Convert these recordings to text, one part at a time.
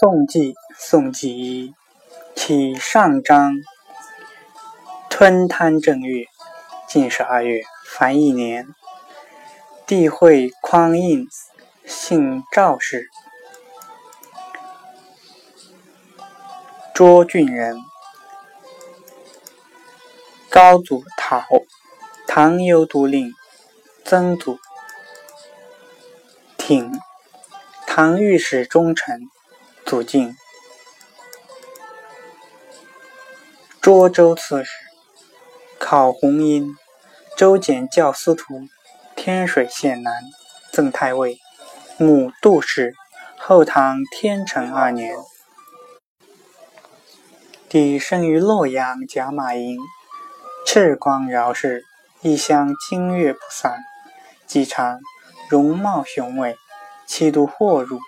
宋纪，宋纪起上章，吞贪正月，进十二月，凡一年。帝会匡胤，姓赵氏，涿郡人。高祖讨，唐幽都令，曾祖挺，唐御史中丞。祖敬，涿州刺史，考洪殷，州检校司徒，天水县男，赠太尉，母杜氏。后唐天成二年，帝生于洛阳贾马营，赤光饶氏，一乡金月不散，既长，容貌雄伟，气度豁入。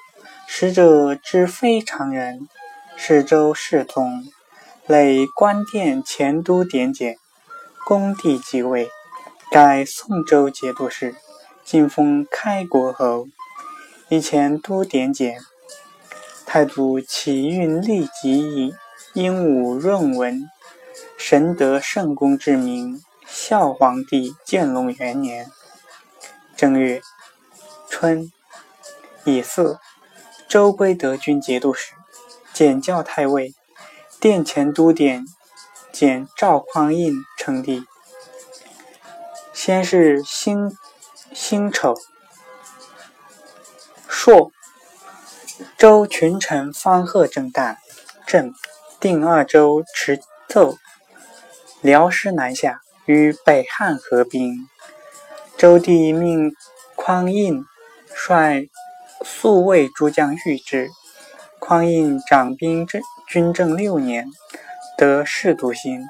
使者之非常人，是周世宗，累官殿前都点检，恭帝即位，改宋州节度使，晋封开国侯。以前都点检，太祖启运立即以鹦鹉润文，神德圣公之名，孝皇帝建隆元年正月春乙巳。周归德军节度使，检校太尉，殿前都点检赵匡胤称帝。先是辛辛丑，朔，周群臣方贺正旦，朕定二州持奏，辽师南下，与北汉合兵。周帝命匡胤率。宿卫诸将遇之，匡胤掌兵政军政六年，得士笃心，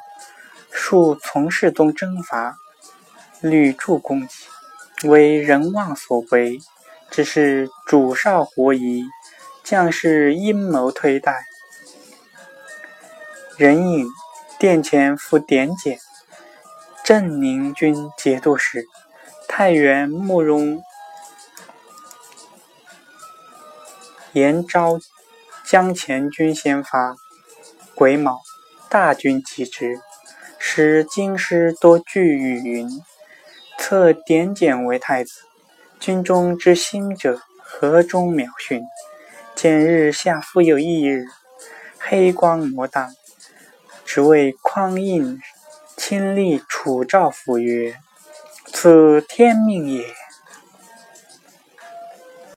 数从事宗征伐，屡助攻击，为人望所归。只是主少狐疑，将士阴谋推戴。人影殿前赴点检，镇宁军节度使太原慕容。延昭将前军先发，癸卯，大军击之，使京师多聚雨云。策点检为太子，军中之心者，河中渺逊。见日下复有一日，黑光摩荡，只为匡胤亲历楚赵府曰：“此天命也。”